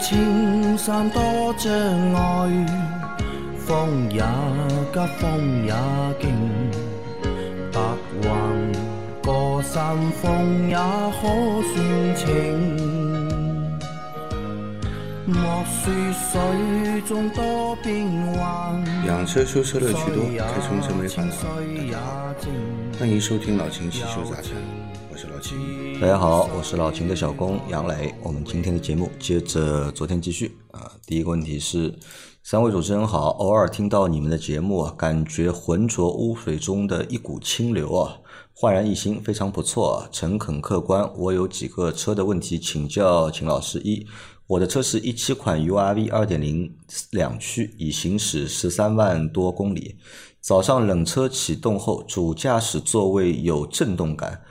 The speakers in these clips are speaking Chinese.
青山多障碍，风也急，风也劲，白云过山峰也可算情。莫说水中多变幻，养车修车乐趣多，开春车没烦恼。水也静。欢迎收听老秦汽修杂谈，大家好，我是老秦的小工杨磊。我们今天的节目接着昨天继续啊。第一个问题是，三位主持人好，偶尔听到你们的节目啊，感觉浑浊污水中的一股清流啊，焕然一新，非常不错啊，诚恳客观。我有几个车的问题请教秦老师：一，我的车是一七款 URV 二点零两驱，已行驶十三万多公里。早上冷车启动后，主驾驶座位有震动感，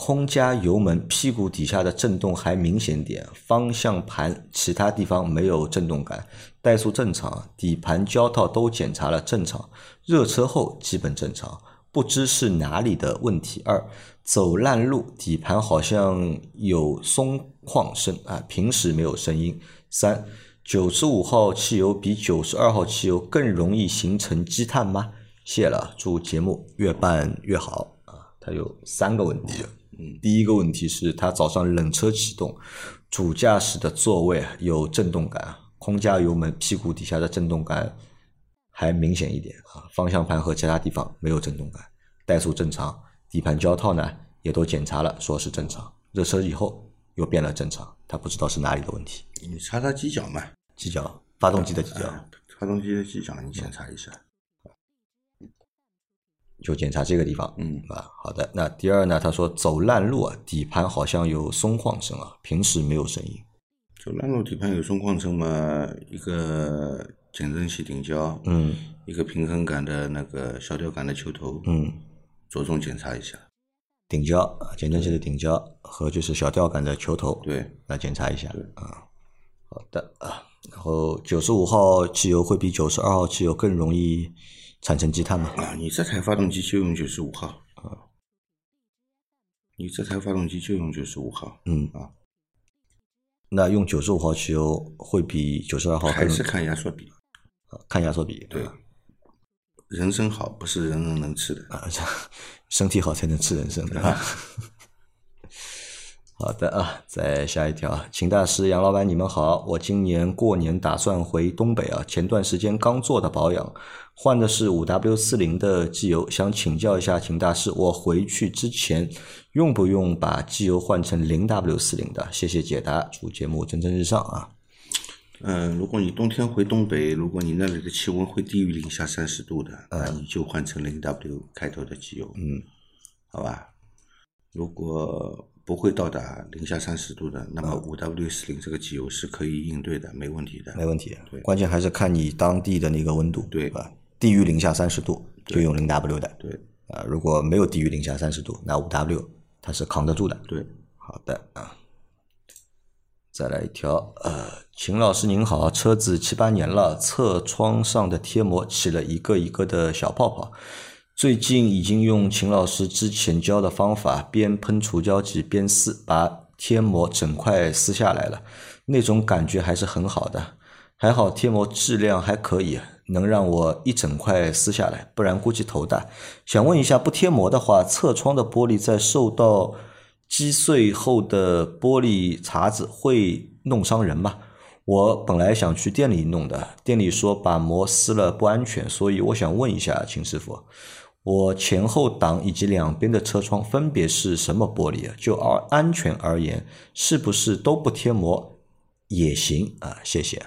空加油门，屁股底下的震动还明显点，方向盘其他地方没有震动感，怠速正常，底盘胶套都检查了正常，热车后基本正常，不知是哪里的问题。二，走烂路，底盘好像有松旷声啊，平时没有声音。三，九十五号汽油比九十二号汽油更容易形成积碳吗？谢了，祝节目越办越好啊！它有三个问题，嗯，第一个问题是它早上冷车启动，主驾驶的座位有震动感，空加油门，屁股底下的震动感还明显一点啊，方向盘和其他地方没有震动感，怠速正常，底盘胶套呢也都检查了，说是正常，热车以后又变了正常，他不知道是哪里的问题，你查查机脚嘛，机脚，发动机的机脚，啊发动机的机脚你检查一下。就检查这个地方，嗯啊，好的。那第二呢？他说走烂路啊，底盘好像有松晃声啊，平时没有声音。走烂路底盘有松旷声嘛，一个减震器顶胶，嗯一个平衡杆的那个小吊杆的球头，嗯，着重检查一下。顶胶啊，减震器的顶胶和就是小吊杆的球头，对，来检查一下啊。好的啊，然后九十五号汽油会比九十二号汽油更容易产生积碳吗？啊，你这台发动机就用九十五号啊，你这台发动机就用九十五号，嗯啊，那用九十五号汽油会比九十二号更还是看压缩比。啊看压缩比对啊，人参好不是人人能吃的。啊，身体好才能吃人参的。好的啊，再下一条啊，秦大师、杨老板，你们好，我今年过年打算回东北啊，前段时间刚做的保养，换的是五 W 四零的机油，想请教一下秦大师，我回去之前用不用把机油换成零 W 四零的？谢谢解答，祝节目蒸蒸日上啊！嗯，如果你冬天回东北，如果你那里的气温会低于零下三十度的，那你就换成零 W 开头的机油，嗯，好吧？如果不会到达零下三十度的，那么五 W 四零这个机油是可以应对的，没问题的。没问题对，关键还是看你当地的那个温度，对吧？低于零下三十度就用零 W 的，对啊，如果没有低于零下三十度，那五 W 它是扛得住的。对，好的啊，再来一条，呃，秦老师您好，车子七八年了，侧窗上的贴膜起了一个一个的小泡泡，最近已经用秦老师之前教的方法，边喷除胶剂边撕，把贴膜整块撕下来了，那种感觉还是很好的，还好贴膜质量还可以，能让我一整块撕下来，不然估计头大。想问一下，不贴膜的话，侧窗的玻璃在受到击碎后的玻璃碴子会弄伤人吗？我本来想去店里弄的，店里说把膜撕了不安全，所以我想问一下秦师傅，我前后挡以及两边的车窗分别是什么玻璃啊？就而安全而言，是不是都不贴膜也行啊？谢谢。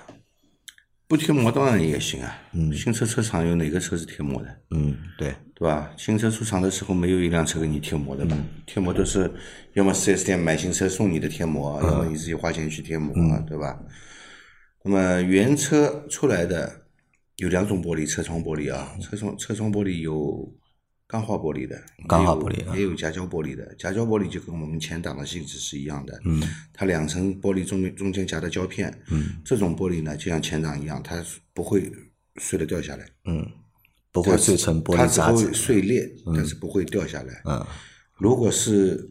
不贴膜当然也行啊。嗯，新车车厂有哪个车是贴膜的？嗯，对，对吧？新车出厂的时候没有一辆车给你贴膜的吧？贴膜都是要么四 S 店买新车送你的贴膜，要么你自己花钱去贴膜，对吧？那么原车出来的有两种玻璃，车窗玻璃啊，车窗车窗玻璃有钢化玻璃的，钢化玻璃啊也有夹胶玻璃的。夹胶玻璃就跟我们前挡的性质是一样的，嗯，它两层玻璃中中间夹的胶片，嗯，这种玻璃呢就像前挡一样，它不会碎了掉下来，嗯，不会碎成玻它只会璃渣。碎裂，但是不会掉下来。嗯如果是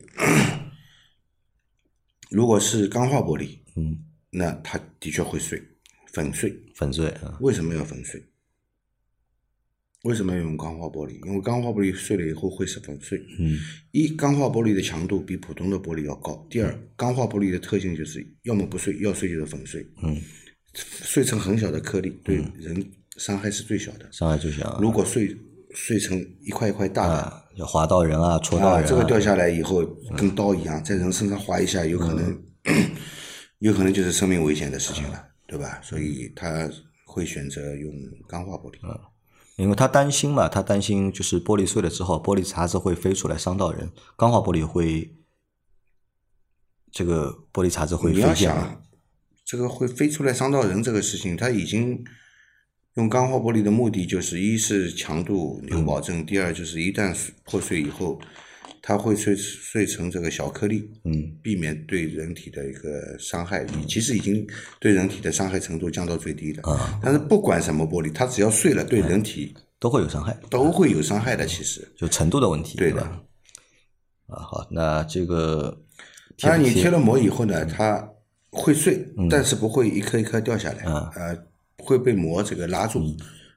如果是钢化玻璃，嗯那它的确会碎，粉碎。粉碎啊，为什么要粉碎？为什么要用钢化玻璃？因为钢化玻璃碎了以后会是粉碎。嗯，一，钢化玻璃的强度比普通的玻璃要高。第二，钢化玻璃的特性就是要么不碎，要碎就是粉碎。嗯，碎成很小的颗粒，对人伤害是最小的。伤害最小啊，如果碎碎成一块一块大的，啊，要划到人啊，戳到啊，人啊，这个掉下来以后跟刀一样，在人身上划一下，有可能 有可能就是生命危险的事情了，对吧？所以他会选择用钢化玻璃。因为他担心嘛，他担心就是玻璃碎了之后，玻璃碴子会飞出来伤到人，钢化玻璃会这个玻璃碴子会你要飞溅嘛，想，这个会飞出来伤到人这个事情，他已经用钢化玻璃的目的就是一是强度有保证，第二就是一旦破碎以后，它会碎碎成这个小颗粒，嗯，避免对人体的一个伤害，你其实已经对人体的伤害程度降到最低的。啊。但是不管什么玻璃，它只要碎了，对人体都会有伤害，都会有伤害的。其实，就程度的问题，对的？啊，好，那这个当然，你贴了膜以后呢，它会碎，但是不会一颗一颗掉下来，啊。呃，会被膜这个拉住，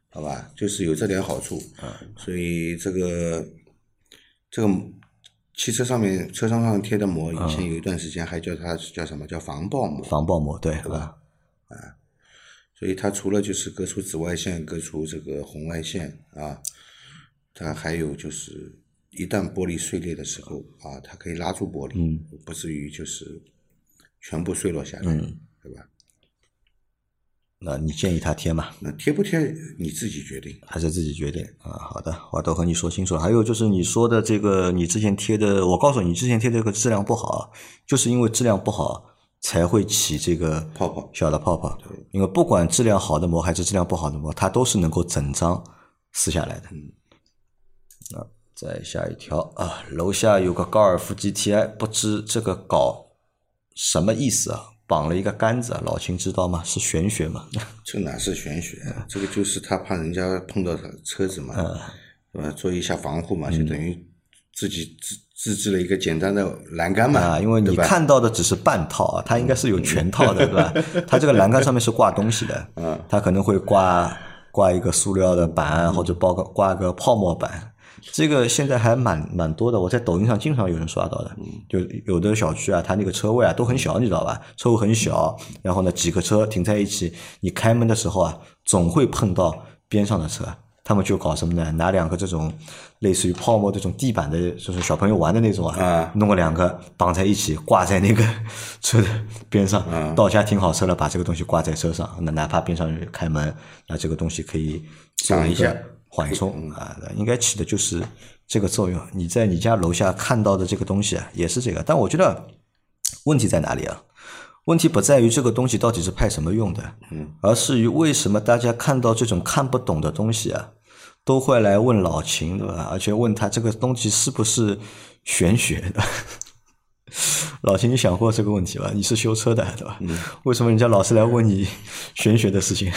好吧？就是有这点好处。啊。所以这个这个汽车上面车窗上贴的膜，以前有一段时间还叫它叫什么？叫防爆膜，防爆膜对对吧？啊所以它除了就是隔除紫外线、隔除这个红外线啊，它还有就是一旦玻璃碎裂的时候啊，它可以拉住玻璃，嗯。不至于就是全部碎落下来，嗯。对吧？那你建议他贴吗？那贴不贴你自己决定。还是自己决定啊？好的，我都和你说清楚了。还有就是你说的这个，你之前贴的，我告诉你，你之前贴这个质量不好，就是因为质量不好才会起这个泡泡小的泡泡。因为不管质量好的膜还是质量不好的膜，它都是能够整张撕下来的。那再下一条啊，楼下有个高尔夫 GTI，不知这个搞什么意思啊？绑了一个杆子，老秦知道吗？是玄学嘛？这哪是玄学啊？这个就是他怕人家碰到他车子嘛，对吧？做一下防护嘛，就等于自己自自制了一个简单的栏杆嘛，啊，因为你看到的只是半套啊，它应该是有全套的，对吧？它这个栏杆上面是挂东西的，嗯它可能会挂挂一个塑料的板，或者包个挂个泡沫板。这个现在还蛮蛮多的，我在抖音上经常有人刷到的，就有的小区啊，它那个车位啊都很小，你知道吧？车位很小，然后呢几个车停在一起，你开门的时候啊，总会碰到边上的车。他们就搞什么呢？拿两个这种类似于泡沫这种地板的，就是小朋友玩的那种啊，啊弄个两个绑在一起，挂在那个 车的边上。到家停好车了，把这个东西挂在车上，那哪怕边上人开门，那这个东西可以做挡一下个缓冲啊，应该起的就是这个作用。你在你家楼下看到的这个东西啊，也是这个。但我觉得问题在哪里啊？问题不在于这个东西到底是派什么用的，嗯，而是于为什么大家看到这种看不懂的东西啊，都会来问老秦，对吧？而且问他这个东西是不是玄学的。老秦，你想过这个问题吧？你是修车的，对吧？为什么人家老是来问你玄学的事情？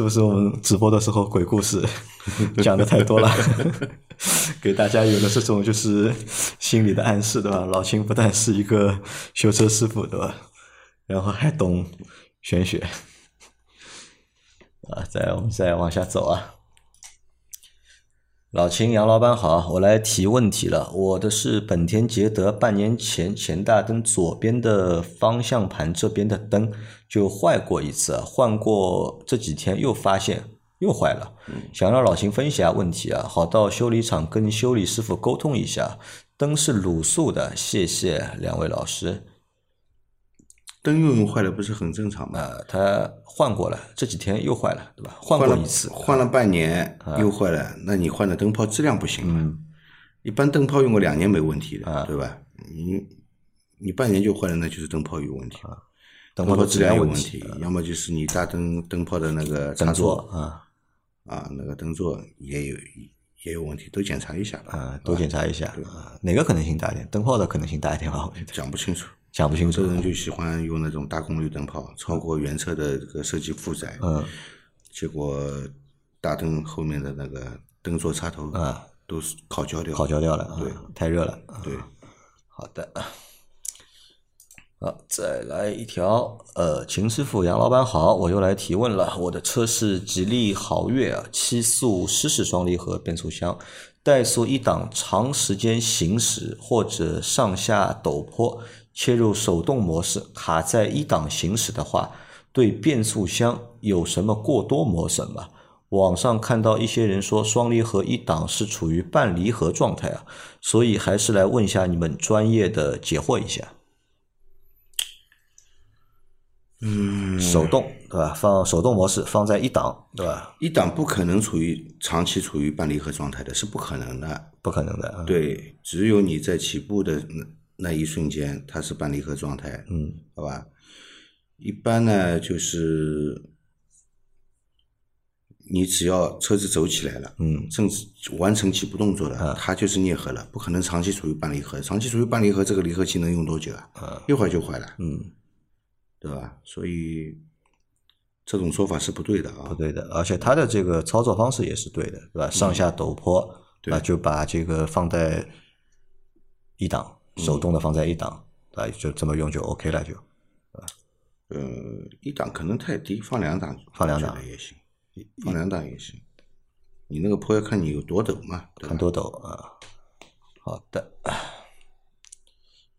是不是我们直播的时候鬼故事 讲的太多了，给大家有了这种就是心理的暗示，对吧？老秦不但是一个修车师傅，对吧？然后还懂玄学啊！再我们再往下走啊。老秦，杨老板好，我来提问题了。我的是本田捷德，半年前前大灯左边的方向盘这边的灯就坏过一次，换过这几天又发现又坏了，想让老秦分析下问题啊，好到修理厂跟修理师傅沟通一下。灯是卤素的，谢谢两位老师。灯又用坏了，不是很正常吗？呃，他换过了，这几天又坏了，对吧？换换了过一次，换了半年又坏了，那你换的灯泡质量不行了。一般灯泡用个两年没问题的，对吧？你你半年就坏了，那就是灯泡有问题，灯泡质量有问题，，要么就是你大灯灯泡的那个插灯座座啊啊，那个灯座也有也有问题，都检查一下吧。啊，都检查一下啊，哪个可能性大一点？灯泡的可能性大一点吧，我觉得讲不清楚，讲不清楚有的。人就喜欢用那种大功率灯泡，超过原车的这个设计负载，嗯，结果大灯后面的那个灯座插头啊都是烤焦掉，烤焦掉了，啊对，太热了。啊对，好的。好，再来一条，呃，秦师傅、杨老板好，我又来提问了。我的车是吉利豪越啊，七速湿式双离合变速箱，怠速一档，长时间行驶或者上下陡坡，切入手动模式，卡在一档行驶的话，对变速箱有什么过多磨损吗？网上看到一些人说双离合一档是处于半离合状态啊，所以还是来问一下你们专业的解惑一下。嗯，手动对吧？放手动模式放在一档对吧？一档不可能处于长期处于半离合状态的，是不可能的。不可能的啊。对，只有你在起步的那那一瞬间，它是半离合状态，嗯，好吧？一般呢，就是你只要车子走起来了，嗯，甚至完成起步动作了，它就是啮合了，不可能长期处于半离合。长期处于半离合，这个离合器能用多久啊？一会儿就坏了，嗯，对吧？所以这种说法是不对的啊。不对的，而且它的这个操作方式也是对的，对吧？上下陡坡对吧，就把这个放在一档，手动的放在一档啊，就这么用就 OK 了，就啊呃，一档可能太低，放两档，放两档也行，放两档也行。你那个坡要看你有多陡嘛，看多陡啊。好的，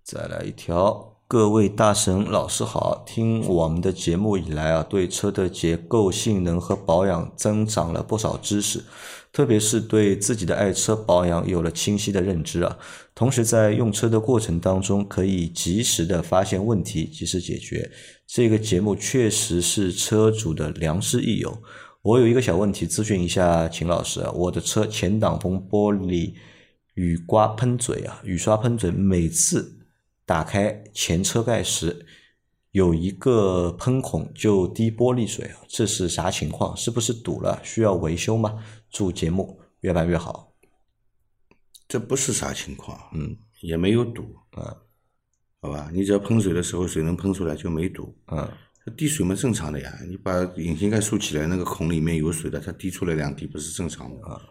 再来一条。各位大神老师好，听我们的节目以来啊，对车的结构、性能和保养增长了不少知识，特别是对自己的爱车保养有了清晰的认知啊。同时在用车的过程当中，可以及时的发现问题，及时解决。这个节目确实是车主的良师益友。我有一个小问题咨询一下秦老师啊，我的车前挡风玻璃雨刮喷嘴啊，雨刷喷嘴每次打开前车盖时有一个喷孔就滴玻璃水啊，这是啥情况？是不是堵了？需要维修吗？祝节目越办越好。这不是啥情况，嗯也没有堵，嗯好吧？你只要喷水的时候水能喷出来就没堵。嗯它滴水嘛正常的呀，你把引擎盖竖起来，那个孔里面有水的，它滴出来两滴不是正常的，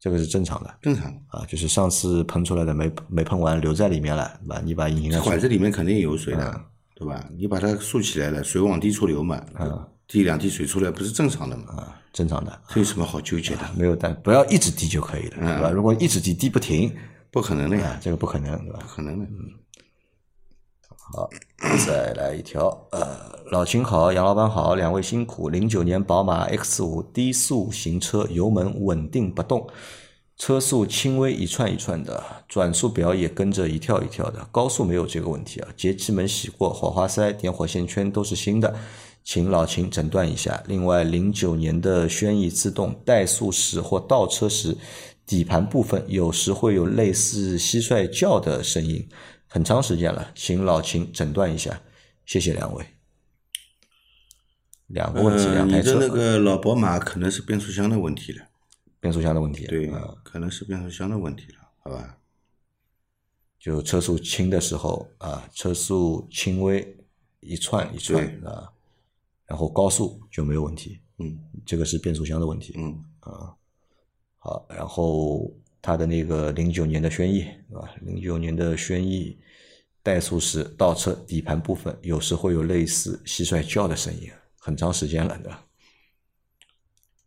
这个是正常的正常。啊，就是上次喷出来的没没喷完留在里面了，对吧？你把隐形的管子里面肯定有水的，对吧？你把它竖起来了，水往低处流嘛，啊滴两滴水出来不是正常的嘛？啊，正常的，这有什么好纠结的？没有但不要一直滴就可以了，对吧？如果一直滴滴不停，不可能的呀，啊，这个不可能，对吧？不可能的。好，再来一条。呃，老秦好，杨老板好，两位辛苦。零九年宝马 X 五低速行车，油门稳定不动，车速轻微一串一串的，转速表也跟着一跳一跳的。高速没有这个问题啊，节气门洗过，火花塞、点火线圈都是新的，请老秦诊断一下。另外，零九年的轩逸自动怠速时或倒车时，底盘部分有时会有类似蟋蟀叫的声音。很长时间了，请老秦诊断一下，谢谢两位。两个问题，呃，两台车，你的那个老宝马可能是变速箱的问题了，变速箱的问题，对啊，，可能是变速箱的问题了，好吧？就车速轻的时候啊，车速轻微一窜一窜啊，然后高速就没有问题，嗯这个是变速箱的问题。嗯啊，好，然后它的那个零九年的轩逸，对吧？零九年的轩逸怠速时倒车底盘部分有时会有类似蟋蟀叫的声音，很长时间了，对吧？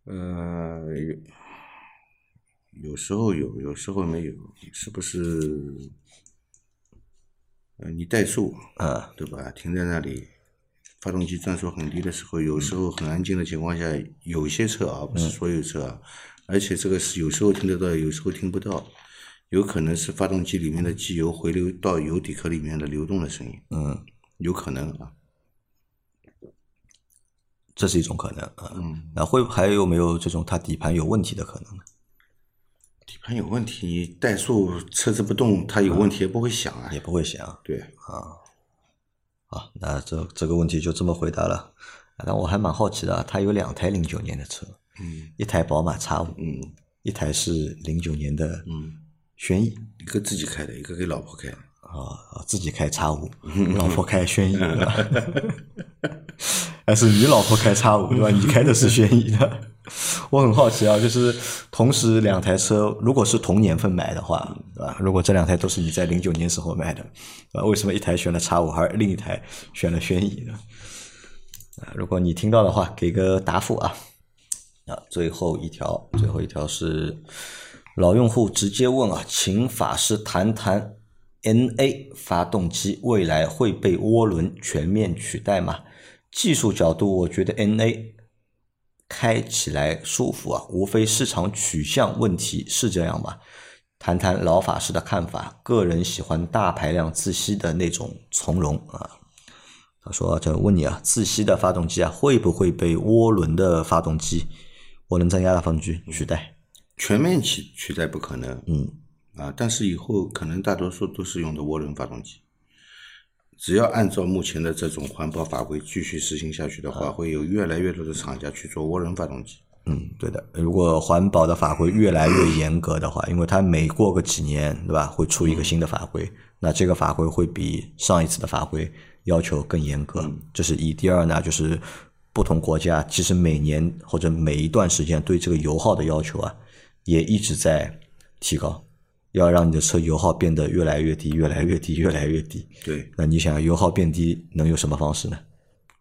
呃，有有时候有，有时候没有，是不是？呃，你怠速，啊，对吧？停在那里，发动机转速很低的时候，有时候很安静的情况下，有些车啊，不是所有车啊，而且这个是有时候听得到，有时候听不到，有可能是发动机里面的机油回流到油底壳里面的流动的声音，嗯，有可能啊。这是一种可能啊。嗯，那会还有没有这种它底盘有问题的可能呢？底盘有问题，你怠速车子不动，它有问题也不会响啊。也不会响对，啊。那这这个问题就这么回答了。啊但我还蛮好奇的啊，它有两台零九年的车，嗯一台宝马 X 五，嗯一台是零九年的嗯，轩逸一个自己开的，一个给老婆开的。啊，啊自己开 X 五，老婆开轩逸，对 吧？还是你老婆开 X 五对吧？你开的是轩逸的。我很好奇啊，就是同时两台车，如果是同年份买的话，对吧？如果这两台都是你在零九年时候买的，啊，为什么一台选了叉五，而另一台选了轩逸呢？啊，如果你听到的话，给个答复啊。最后一条，最后一条是老用户直接问啊，请法师谈谈 NA 发动机未来会被涡轮全面取代吗？技术角度，我觉得 NA 开起来舒服啊，无非市场取向问题，是这样吧？谈谈老法师的看法，个人喜欢大排量自吸的那种从容啊。他说：“这问你啊，自吸的发动机啊，会不会被涡轮的发动机、涡轮增压的发动机取代？全面取取代不可能，嗯，啊，但是以后可能大多数都是用的涡轮发动机。只要按照目前的这种环保法规继续实行下去的话，会有越来越多的厂家去做涡轮发动机。嗯，对的。如果环保的法规越来越严格的话，因为它每过个几年，对吧，会出一个新的法规，那这个法规会比上一次的法规要求更严格。这是一。第二呢，就是不同国家其实每年或者每一段时间对这个油耗的要求啊，也一直在提高，要让你的车油耗变得越来越低，越来越低，越来越低。对，那你想油耗变低能有什么方式呢？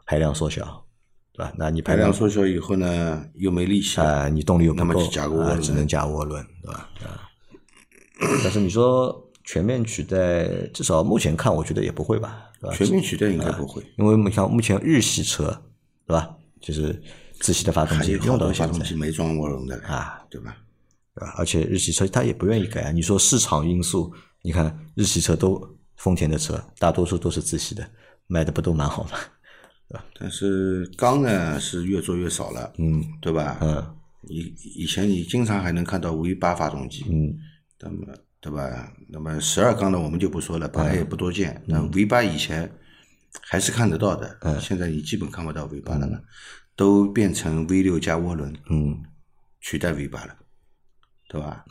排量缩小，对吧？那你排排量量缩小以后呢，又没力气，啊、你动力又不够，那么加涡轮啊只能加涡轮，对吧？啊，但是你说全面取代，至少目前看，我觉得也不会吧，对吧？全面取代应该不会。因为你看目前日系车，对吧？就是自吸的发动机好多发动机没装涡轮的啊，对吧？对吧？而且日系车它也不愿意改啊。你说市场因素，你看日系车都丰田的车，大多数都是自吸的，卖的不都蛮好吗？但是缸呢是越做越少了，嗯对吧？嗯以以前你经常还能看到 V 八发动机，嗯那么对吧？那么十二缸的我们就不说了，本嗯来也不多见。那 V 八以前还是看得到的，嗯现在你基本看不到尾巴了嘛，都变成 V 六加涡轮嗯取代 V 八了，对吧？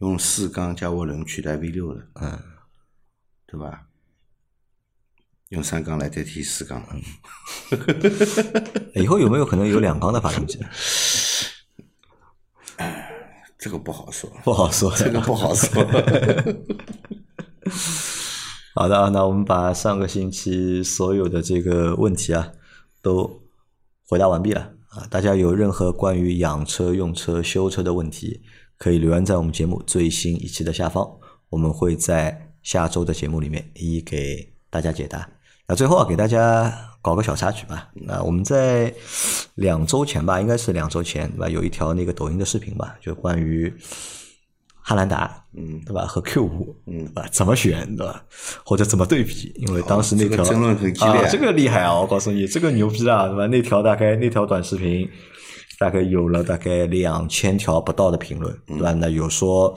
用四缸加涡轮取代 V 六了，嗯，对吧？用三缸来代替四缸，以后有没有可能有两缸的发动机？这个不好说，不好说。这个不好说。好的，那我们把上个星期所有的这个问题啊都回答完毕了啊。大家有任何关于养车、用车、修车的问题，可以留言在我们节目最新一期的下方，我们会在下周的节目里面一一给大家解答。那最后啊，给大家搞个小插曲吧。那我们在两周前吧，应该是两周前对吧？有一条那个抖音的视频吧，就关于汉兰达，嗯对吧？和 Q 五，嗯对吧？怎么选，对吧？或者怎么对比？因为当时那条、这个争论很激烈啊，这个厉害啊！我告诉你，这个牛逼啊，对吧？那条大概那条短视频大概有了大概两千条不到的评论，对吧？那有说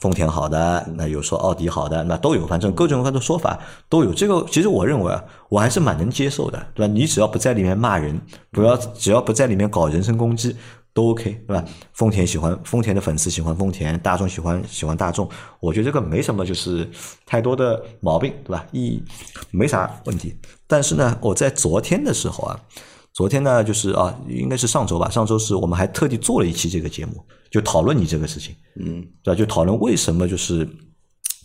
丰田好的，那有说奥迪好的，那都有，反正各种各样的说法都有。这个其实我认为啊，我还是蛮能接受的，对吧？你只要不在里面骂人，不要只要不在里面搞人身攻击。都 OK，对吧？丰田喜欢丰田的粉丝喜欢丰田，大众喜欢喜欢大众，我觉得这个没什么，就是太多的毛病，对吧？一没啥问题。但是呢，我在昨天的时候啊，昨天呢就是啊，应该是上周吧，上周是我们还特地做了一期这个节目，就讨论你这个事情，嗯，对吧？就讨论为什么就是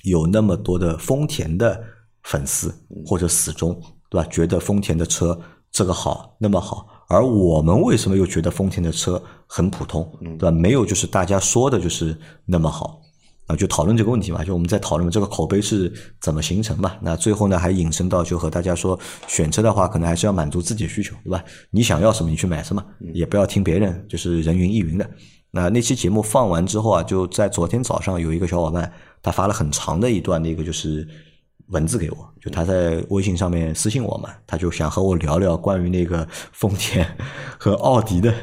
有那么多的丰田的粉丝或者死忠，对吧？觉得丰田的车这个好那么好，而我们为什么又觉得丰田的车很普通，对吧？没有就是大家说的就是那么好。啊，就讨论这个问题嘛，就我们在讨论这个口碑是怎么形成嘛。那最后呢，还引申到就和大家说，选车的话，可能还是要满足自己的需求，对吧？你想要什么，你去买什么，也不要听别人就是人云亦云的。那那期节目放完之后啊，就在昨天早上有一个小伙伴，他发了很长的一段那个就是文字给我，就他在微信上面私信我嘛，他就想和我聊聊关于那个丰田和奥迪的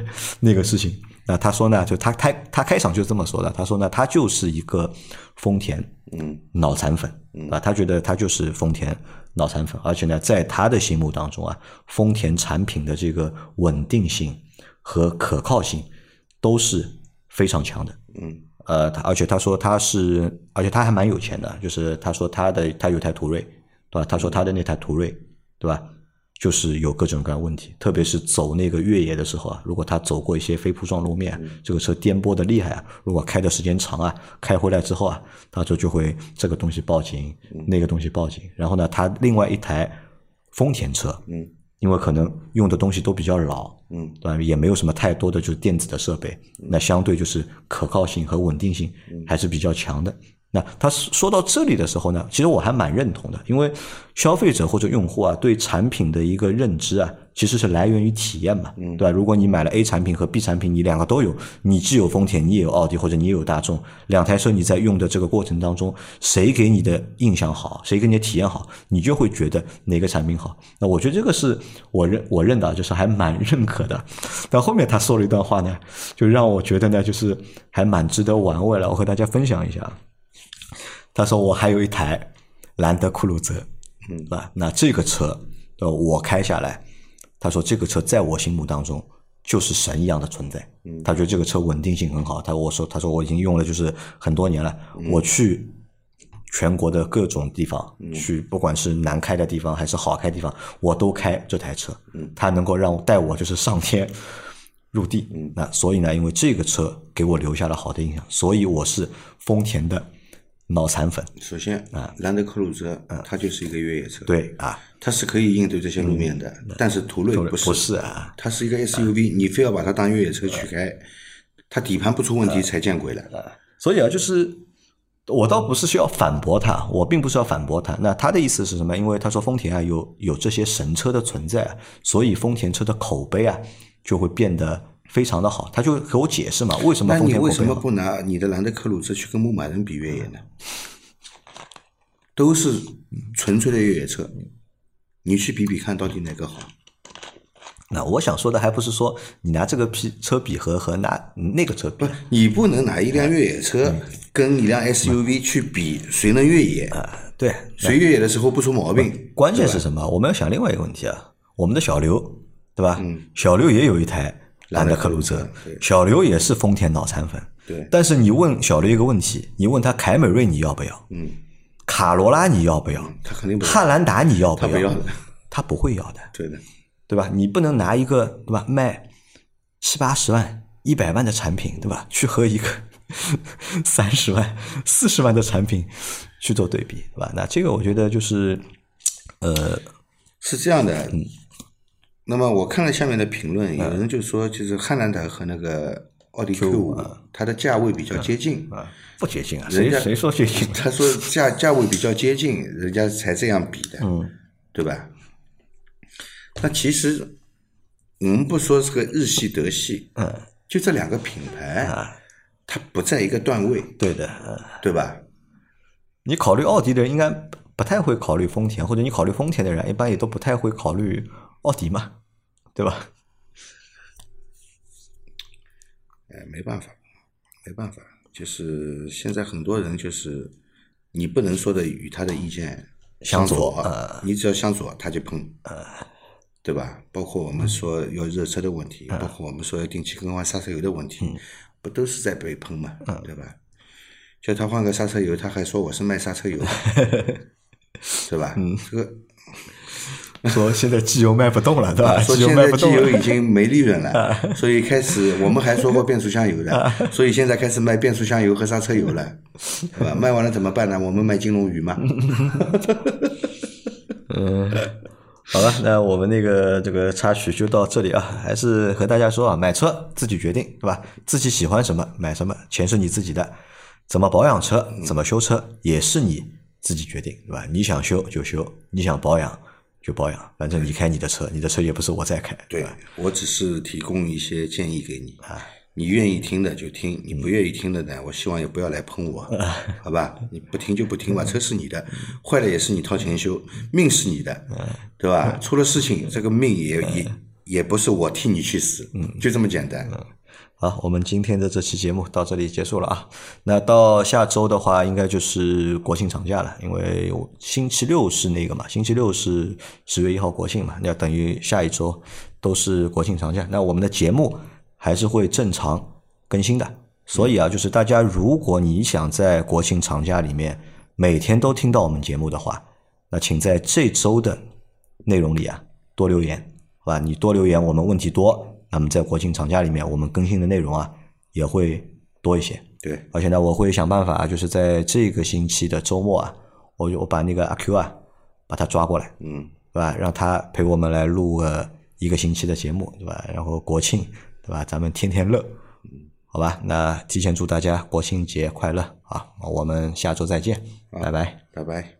那个事情。那他说呢，就他开他开场就这么说的，他说呢，他就是一个丰田嗯脑残粉啊，他觉得他就是丰田脑残粉，而且呢，在他的心目当中啊，丰田产品的这个稳定性和可靠性都是非常强的。嗯呃，他而且他说他是，而且他还蛮有钱的，就是他说他的他有台途锐，对吧？他说他的那台途锐，对吧？就是有各种各样的问题，特别是走那个越野的时候啊，如果他走过一些非铺装路面，这个车颠簸的厉害啊，如果开的时间长啊，开回来之后啊，他说就会这个东西报警，那个东西报警，然后呢，他另外一台丰田车，嗯，因为可能用的东西都比较老，嗯，对吧？也没有什么太多的就是电子的设备，那相对就是可靠性和稳定性还是比较强的。那他说到这里的时候呢，其实我还蛮认同的，因为消费者或者用户啊，对产品的一个认知啊，其实是来源于体验嘛，对吧？如果你买了 A 产品和 B 产品，你两个都有，你既有丰田，你也有奥迪，或者你也有大众，两台车你在用的这个过程当中，谁给你的印象好，谁给你的体验好，你就会觉得哪个产品好。那我觉得这个是我认我认的，就是还蛮认可的。但后面他说了一段话呢，就让我觉得呢，就是还蛮值得玩味了。我和大家分享一下。他说：“我还有一台兰德酷路泽，嗯，吧？那这个车，呃，我开下来，他说这个车在我心目当中就是神一样的存在。嗯，他觉得这个车稳定性很好。他我说，他说我已经用了就是很多年了。我去全国的各种地方去，不管是难开的地方还是好开地方，我都开这台车。嗯，它能够让我带我就是上天入地。嗯，那所以呢，因为这个车给我留下了好的印象，所以我是丰田的。”脑残粉，首先啊，兰德酷路泽，它就是一个越野车，对啊，它是可以应对这些路面的，但是途锐不是，不是啊，它是一个 SUV，你非要把它当越野车去开，它底盘不出问题才见鬼了。所以啊，就是我倒不是需要反驳他，我并不是要反驳他。那他的意思是什么？因为他说丰田啊有有这些神车的存在，所以丰田车的口碑啊就会变得。非常的好，他就给我解释嘛，为什么？那你为什么不拿你的兰德克鲁兹去跟牧马人比越野呢？都是纯粹的越野车，你去比比看到底哪个好？那我想说的还不是说你拿这个皮车比和和拿那个车比，不，你不能拿一辆越野车跟一辆 SUV 去比，谁能越野啊？对，谁越野的时候不出毛病？关键是什么？我们要想另外一个问题啊，我们的小刘对吧？小刘也有一台。兰德克鲁泽，小刘也是丰田脑残粉。对，但是你问小刘一个问题，你问他凯美瑞你要不要？嗯，卡罗拉你要不要？他肯定不。汉兰达你要不要？他不要的，他不会要的。对的，对吧？你不能拿一个对吧卖七八十万、一百万的产品，对吧？去和一个 三十万、四十万的产品去做对比，对吧？那这个我觉得就是呃，是这样的。嗯。那么我看了下面的评论，有人就说，就是汉兰达和那个奥迪 Q 五，它的价位比较接近。不接近啊？谁谁说接近？他说价价位比较接近，人家才这样比的，对吧？那其实我们不说这个日系德系，嗯，就这两个品牌，它不在一个段位。对的，对吧？你考虑奥迪的人应该不太会考虑丰田，或者你考虑丰田的人一般也都不太会考虑奥迪嘛。对吧？哎，没办法，没办法，就是现在很多人就是你不能说的与他的意见相左，你只要相左他就喷，对吧？包括我们说要热车的问题，包括我们说要定期更换刹车油的问题，不都是在被喷嘛？对吧？叫他换个刹车油，他还说我是卖刹车油，对吧？这个。说现在机油卖不动了，对吧？说现在机油已经没利润了，所以开始我们还说过变速箱油的，所以现在开始卖变速箱油和刹车油了，对吧？卖完了怎么办呢？我们卖金龙鱼嘛。嗯，好了，那我们那个这个插曲就到这里啊，还是和大家说啊，买车自己决定，对吧？自己喜欢什么买什么，钱是你自己的，怎么保养车，怎么修车也是你自己决定，对吧？你想修就修，你想保养。就保养，反正你开你的车，你的车也不是我在开。对，我只是提供一些建议给你，你愿意听的就听，你不愿意听的呢，我希望也不要来喷我，好吧？你不听就不听吧，车是你的，坏了也是你掏钱修，命是你的，对吧？出了事情，这个命也也也不是我替你去死，就这么简单。好，我们今天的这期节目到这里结束了啊。那到下周的话，应该就是国庆长假了，因为星期六是那个嘛，星期六是十月一号国庆嘛，那等于下一周都是国庆长假。那我们的节目还是会正常更新的。所以啊，就是大家如果你想在国庆长假里面每天都听到我们节目的话，那请在这周的内容里啊。多留言，好吧？你多留言，我们问题多，那么在国庆长假里面，我们更新的内容啊也会多一些。对，而且呢，我会想办法，就是在这个星期的周末啊，我我把那个阿 Q 啊，把他抓过来，嗯，对吧？让他陪我们来录个一个星期的节目，对吧？然后国庆，对吧？咱们天天乐，好吧？那提前祝大家国庆节快乐啊！我们下周再见，拜拜。拜拜。